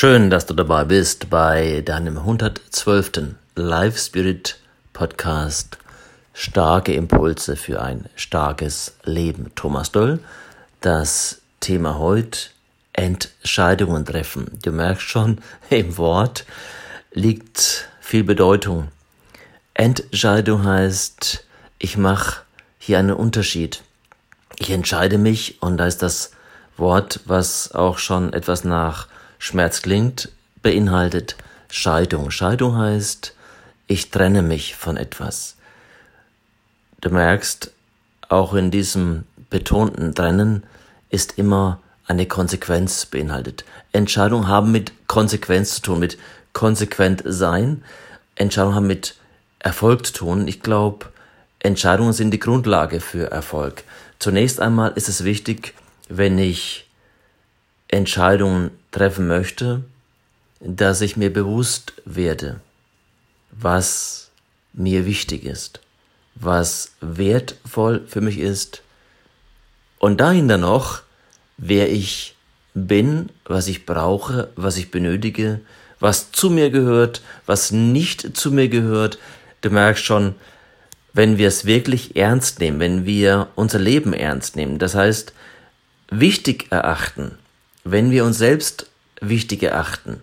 Schön, dass du dabei bist bei deinem 112. Live Spirit Podcast Starke Impulse für ein starkes Leben. Thomas Doll, das Thema heute Entscheidungen treffen. Du merkst schon, im Wort liegt viel Bedeutung. Entscheidung heißt, ich mache hier einen Unterschied. Ich entscheide mich und da ist das Wort, was auch schon etwas nach Schmerz klingt, beinhaltet Scheidung. Scheidung heißt, ich trenne mich von etwas. Du merkst, auch in diesem betonten Trennen ist immer eine Konsequenz beinhaltet. Entscheidungen haben mit Konsequenz zu tun, mit konsequent sein. Entscheidungen haben mit Erfolg zu tun. Ich glaube, Entscheidungen sind die Grundlage für Erfolg. Zunächst einmal ist es wichtig, wenn ich Entscheidungen treffen möchte, dass ich mir bewusst werde, was mir wichtig ist, was wertvoll für mich ist und dahinter noch, wer ich bin, was ich brauche, was ich benötige, was zu mir gehört, was nicht zu mir gehört. Du merkst schon, wenn wir es wirklich ernst nehmen, wenn wir unser Leben ernst nehmen, das heißt wichtig erachten, wenn wir uns selbst wichtig erachten,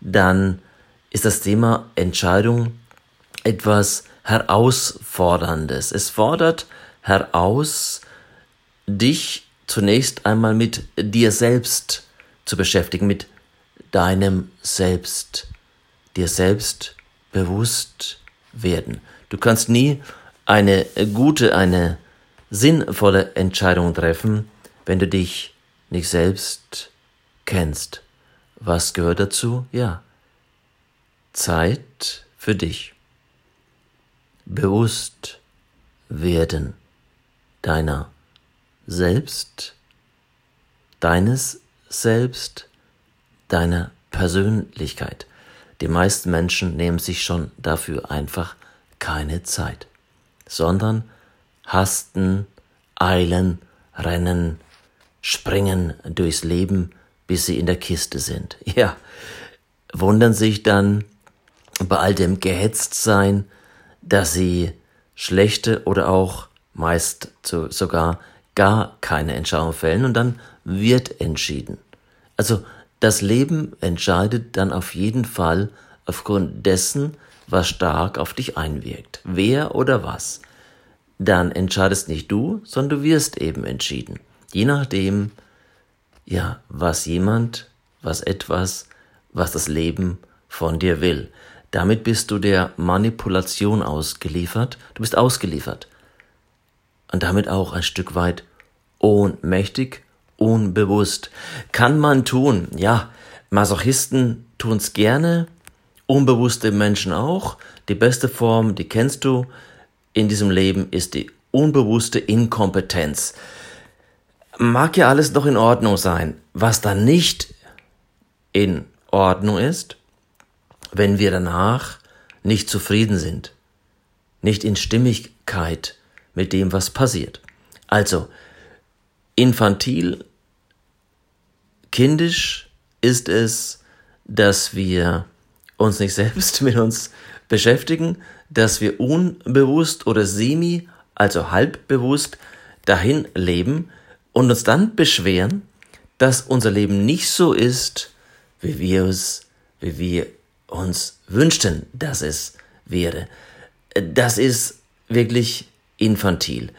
dann ist das Thema Entscheidung etwas Herausforderndes. Es fordert heraus, dich zunächst einmal mit dir selbst zu beschäftigen, mit deinem Selbst, dir selbst bewusst werden. Du kannst nie eine gute, eine sinnvolle Entscheidung treffen, wenn du dich nicht selbst kennst. Was gehört dazu? Ja. Zeit für dich. Bewusst werden deiner selbst, deines Selbst, deiner Persönlichkeit. Die meisten Menschen nehmen sich schon dafür einfach keine Zeit, sondern hasten, eilen, rennen, springen durchs Leben, bis sie in der Kiste sind. Ja, wundern sich dann bei all dem Gehetztsein, dass sie schlechte oder auch meist zu, sogar gar keine Entscheidung fällen und dann wird entschieden. Also das Leben entscheidet dann auf jeden Fall aufgrund dessen, was stark auf dich einwirkt. Wer oder was. Dann entscheidest nicht du, sondern du wirst eben entschieden. Je nachdem, ja, was jemand, was etwas, was das Leben von dir will. Damit bist du der Manipulation ausgeliefert. Du bist ausgeliefert. Und damit auch ein Stück weit ohnmächtig, unbewusst. Kann man tun. Ja, Masochisten tun's gerne. Unbewusste Menschen auch. Die beste Form, die kennst du in diesem Leben, ist die unbewusste Inkompetenz mag ja alles noch in Ordnung sein. Was dann nicht in Ordnung ist, wenn wir danach nicht zufrieden sind, nicht in Stimmigkeit mit dem, was passiert. Also, infantil, kindisch ist es, dass wir uns nicht selbst mit uns beschäftigen, dass wir unbewusst oder semi, also halbbewusst dahin leben, und uns dann beschweren, dass unser Leben nicht so ist, wie wir es, wie wir uns wünschten, dass es wäre. Das ist wirklich infantil.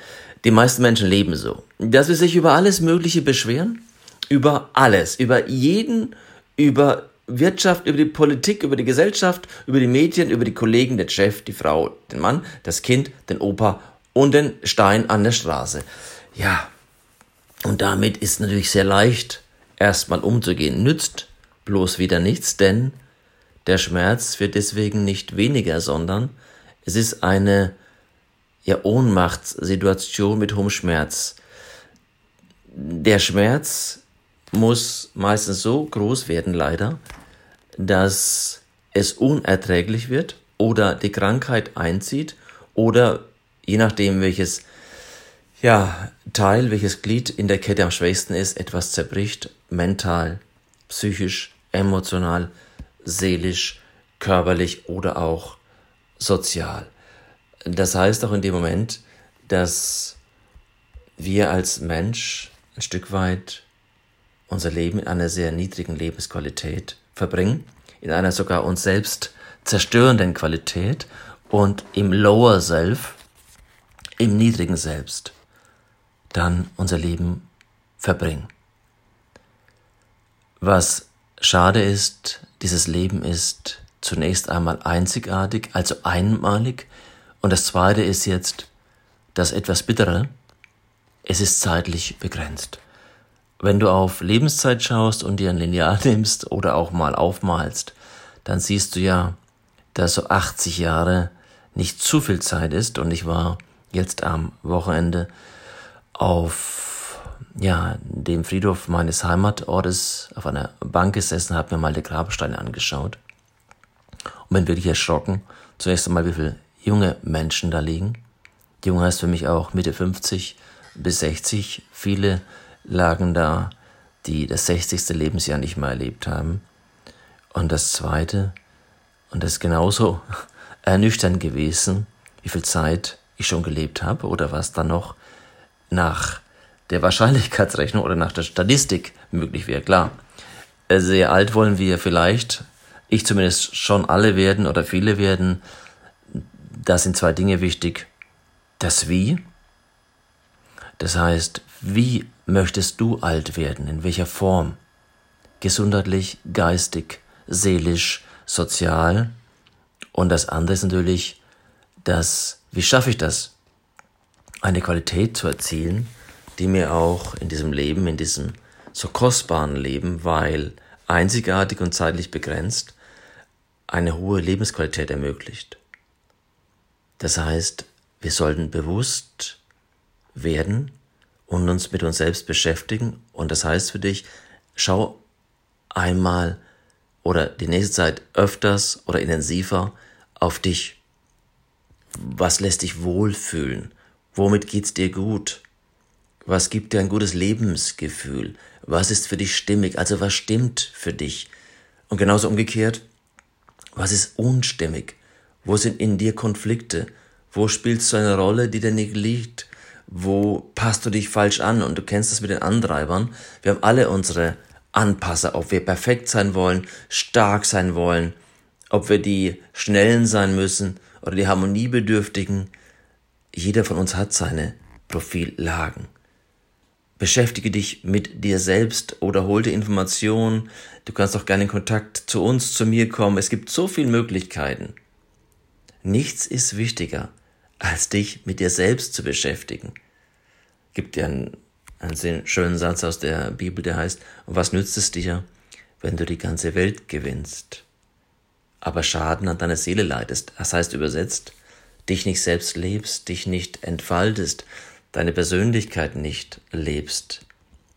Die meisten Menschen leben so, dass wir sich über alles Mögliche beschweren, über alles, über jeden, über Wirtschaft, über die Politik, über die Gesellschaft, über die Medien, über die Kollegen, den Chef, die Frau, den Mann, das Kind, den Opa und den Stein an der Straße. Ja, und damit ist natürlich sehr leicht, erstmal umzugehen. Nützt bloß wieder nichts, denn der Schmerz wird deswegen nicht weniger, sondern es ist eine ja, Ohnmachtssituation mit hohem Schmerz. Der Schmerz muss meistens so groß werden, leider, dass es unerträglich wird oder die Krankheit einzieht oder je nachdem, welches ja, Teil, welches Glied in der Kette am schwächsten ist, etwas zerbricht, mental, psychisch, emotional, seelisch, körperlich oder auch sozial. Das heißt auch in dem Moment, dass wir als Mensch ein Stück weit unser Leben in einer sehr niedrigen Lebensqualität verbringen, in einer sogar uns selbst zerstörenden Qualität und im Lower Self, im niedrigen Selbst, dann unser Leben verbringen. Was schade ist, dieses Leben ist zunächst einmal einzigartig, also einmalig, und das zweite ist jetzt das etwas bittere, es ist zeitlich begrenzt. Wenn du auf Lebenszeit schaust und dir ein Lineal nimmst oder auch mal aufmalst, dann siehst du ja, dass so 80 Jahre nicht zu viel Zeit ist und ich war jetzt am Wochenende auf ja, dem Friedhof meines Heimatortes auf einer Bank gesessen, habe mir mal die Grabsteine angeschaut und bin wirklich erschrocken. Zunächst einmal, wie viele junge Menschen da liegen. Jung heißt für mich auch Mitte 50 bis 60. Viele lagen da, die das 60. Lebensjahr nicht mehr erlebt haben. Und das Zweite, und das ist genauso ernüchternd gewesen, wie viel Zeit ich schon gelebt habe oder was dann noch nach der Wahrscheinlichkeitsrechnung oder nach der Statistik möglich wäre. Klar, sehr alt wollen wir vielleicht, ich zumindest schon alle werden oder viele werden. Da sind zwei Dinge wichtig. Das Wie. Das heißt, wie möchtest du alt werden? In welcher Form? Gesundheitlich, geistig, seelisch, sozial. Und das andere ist natürlich, das, wie schaffe ich das? Eine Qualität zu erzielen, die mir auch in diesem Leben, in diesem so kostbaren Leben, weil einzigartig und zeitlich begrenzt, eine hohe Lebensqualität ermöglicht. Das heißt, wir sollten bewusst werden und uns mit uns selbst beschäftigen. Und das heißt für dich, schau einmal oder die nächste Zeit öfters oder intensiver auf dich. Was lässt dich wohlfühlen? Womit geht's dir gut? Was gibt dir ein gutes Lebensgefühl? Was ist für dich stimmig? Also was stimmt für dich? Und genauso umgekehrt, was ist unstimmig? Wo sind in dir Konflikte? Wo spielst du eine Rolle, die dir nicht liegt? Wo passt du dich falsch an? Und du kennst das mit den Antreibern. Wir haben alle unsere Anpasser, ob wir perfekt sein wollen, stark sein wollen, ob wir die Schnellen sein müssen oder die Harmoniebedürftigen. Jeder von uns hat seine Profillagen. Beschäftige dich mit dir selbst oder hol dir Informationen. Du kannst auch gerne in Kontakt zu uns, zu mir kommen. Es gibt so viele Möglichkeiten. Nichts ist wichtiger, als dich mit dir selbst zu beschäftigen. Gibt dir einen, einen schönen Satz aus der Bibel, der heißt, was nützt es dir, wenn du die ganze Welt gewinnst, aber Schaden an deiner Seele leidest? Das heißt übersetzt, dich nicht selbst lebst, dich nicht entfaltest, deine Persönlichkeit nicht lebst.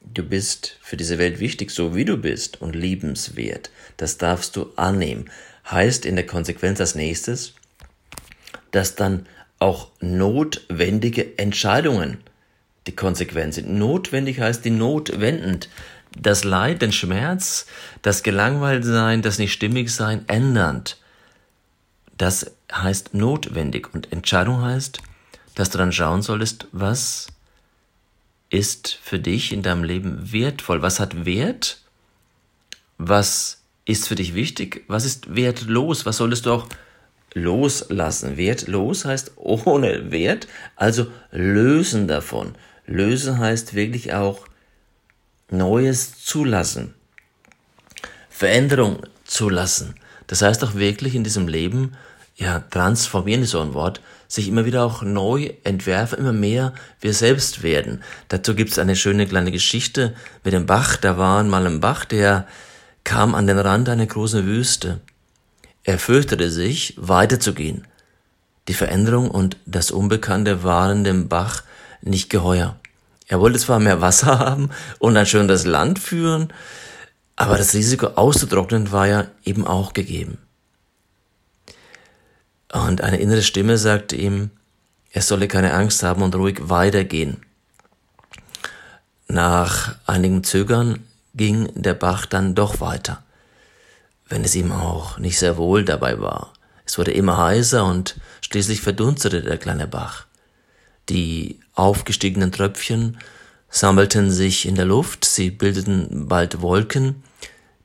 Du bist für diese Welt wichtig, so wie du bist und liebenswert. Das darfst du annehmen. Heißt in der Konsequenz als nächstes, dass dann auch notwendige Entscheidungen die Konsequenz sind. Notwendig heißt die notwendend. Das Leid, den Schmerz, das Gelangweiltsein, das nicht stimmig sein, ändernd. Das heißt notwendig. Und Entscheidung heißt, dass du dann schauen solltest, was ist für dich in deinem Leben wertvoll? Was hat Wert? Was ist für dich wichtig? Was ist wertlos? Was solltest du auch loslassen? Wertlos heißt ohne Wert, also lösen davon. Lösen heißt wirklich auch Neues zulassen. Veränderung zulassen. Das heißt auch wirklich in diesem Leben ja, transformieren ist so ein Wort, sich immer wieder auch neu entwerfen, immer mehr wir selbst werden. Dazu gibt's eine schöne kleine Geschichte mit dem Bach. Da war mal ein Bach, der kam an den Rand einer großen Wüste. Er fürchtete sich, weiterzugehen. Die Veränderung und das Unbekannte waren dem Bach nicht geheuer. Er wollte zwar mehr Wasser haben und ein schönes Land führen, aber das Risiko auszutrocknen war ja eben auch gegeben. Und eine innere Stimme sagte ihm, er solle keine Angst haben und ruhig weitergehen. Nach einigem Zögern ging der Bach dann doch weiter. wenn es ihm auch nicht sehr wohl dabei war. Es wurde immer heißer und schließlich verdunstete der kleine Bach. Die aufgestiegenen Tröpfchen sammelten sich in der Luft, sie bildeten bald Wolken,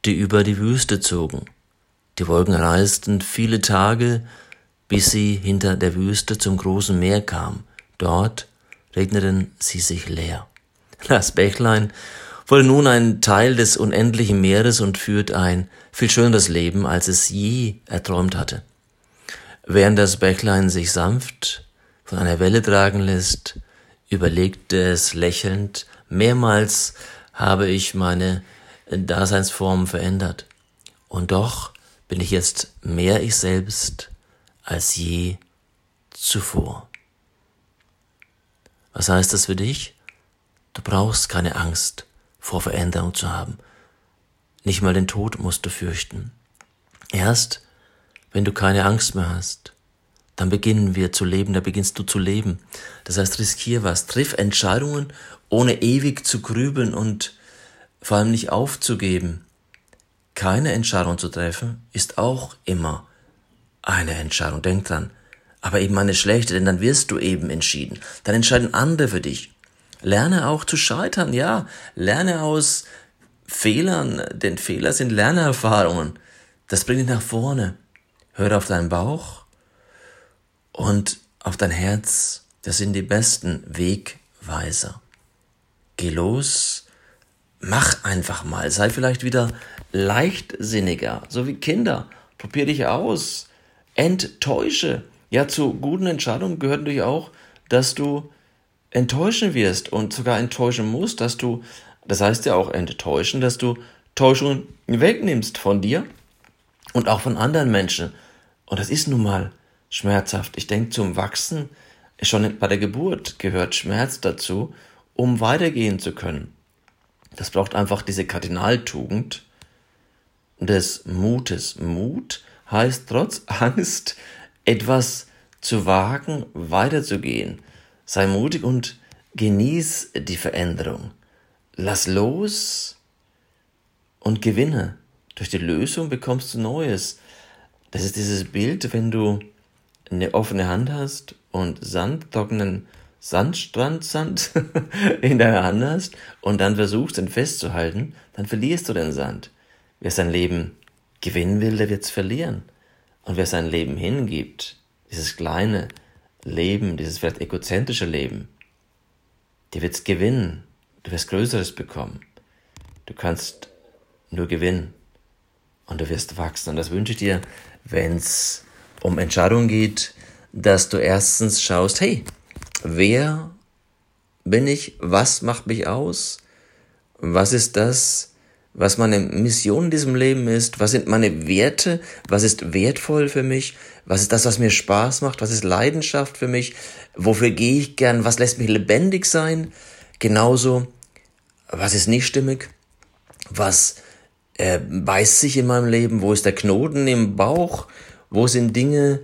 die über die Wüste zogen. Die Wolken reisten viele Tage, bis sie hinter der Wüste zum großen Meer kam. Dort regneten sie sich leer. Das Bächlein wurde nun ein Teil des unendlichen Meeres und führt ein viel schöneres Leben, als es je erträumt hatte. Während das Bächlein sich sanft von einer Welle tragen lässt, überlegte es lächelnd, mehrmals habe ich meine Daseinsform verändert. Und doch bin ich jetzt mehr ich selbst als je zuvor. Was heißt das für dich? Du brauchst keine Angst vor Veränderung zu haben. Nicht mal den Tod musst du fürchten. Erst, wenn du keine Angst mehr hast, dann beginnen wir zu leben, da beginnst du zu leben. Das heißt, riskier was, triff Entscheidungen, ohne ewig zu grübeln und vor allem nicht aufzugeben. Keine Entscheidung zu treffen ist auch immer eine Entscheidung, denk dran. Aber eben eine schlechte, denn dann wirst du eben entschieden. Dann entscheiden andere für dich. Lerne auch zu scheitern, ja. Lerne aus Fehlern, denn Fehler sind Lernerfahrungen. Das bringt dich nach vorne. Hör auf deinen Bauch und auf dein Herz. Das sind die besten Wegweiser. Geh los, mach einfach mal. Sei vielleicht wieder leichtsinniger, so wie Kinder. Probier dich aus. Enttäusche. Ja, zu guten Entscheidungen gehört natürlich auch, dass du enttäuschen wirst und sogar enttäuschen musst, dass du, das heißt ja auch enttäuschen, dass du Täuschungen wegnimmst von dir und auch von anderen Menschen. Und das ist nun mal schmerzhaft. Ich denke, zum Wachsen, schon bei der Geburt gehört Schmerz dazu, um weitergehen zu können. Das braucht einfach diese Kardinaltugend des Mutes. Mut heißt trotz Angst etwas zu wagen, weiterzugehen. Sei mutig und genieß die Veränderung. Lass los und gewinne. Durch die Lösung bekommst du Neues. Das ist dieses Bild, wenn du eine offene Hand hast und Sand, trockenen Sandstrandsand in deiner Hand hast und dann versuchst, den festzuhalten, dann verlierst du den Sand. Wer sein Leben gewinnen will, der wird's verlieren. Und wer sein Leben hingibt, dieses kleine, Leben, dieses vielleicht egozentrische Leben, dir wird's gewinnen. Du wirst Größeres bekommen. Du kannst nur gewinnen. Und du wirst wachsen. Und das wünsche ich dir, wenn es um Entscheidungen geht, dass du erstens schaust, hey, wer bin ich? Was macht mich aus? Was ist das, was meine Mission in diesem Leben ist, was sind meine Werte, was ist wertvoll für mich, was ist das, was mir Spaß macht, was ist Leidenschaft für mich, wofür gehe ich gern, was lässt mich lebendig sein, genauso, was ist nicht stimmig, was äh, beißt sich in meinem Leben, wo ist der Knoten im Bauch, wo sind Dinge,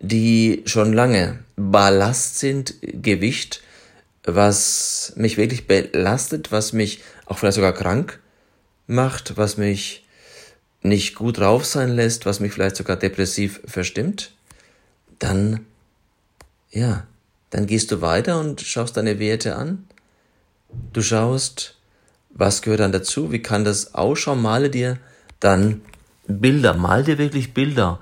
die schon lange Ballast sind, Gewicht, was mich wirklich belastet, was mich auch vielleicht sogar krank macht, was mich nicht gut drauf sein lässt, was mich vielleicht sogar depressiv verstimmt, dann, ja, dann gehst du weiter und schaust deine Werte an. Du schaust, was gehört dann dazu, wie kann das ausschauen, male dir dann Bilder, mal dir wirklich Bilder,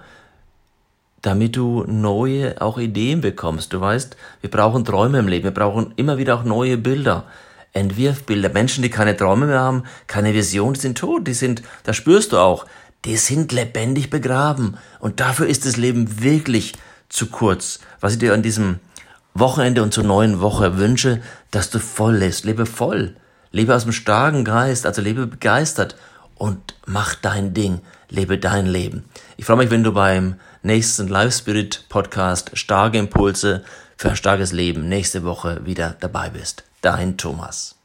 damit du neue auch Ideen bekommst. Du weißt, wir brauchen Träume im Leben, wir brauchen immer wieder auch neue Bilder. Entwirfbilder. Menschen, die keine Träume mehr haben, keine Vision, die sind tot, die sind, das spürst du auch, die sind lebendig begraben. Und dafür ist das Leben wirklich zu kurz. Was ich dir an diesem Wochenende und zur neuen Woche wünsche, dass du voll lebst. Lebe voll. Lebe aus dem starken Geist, also lebe begeistert und mach dein Ding. Lebe dein Leben. Ich freue mich, wenn du beim nächsten Live Spirit Podcast Starke Impulse für ein starkes Leben nächste Woche wieder dabei bist. Dein Thomas.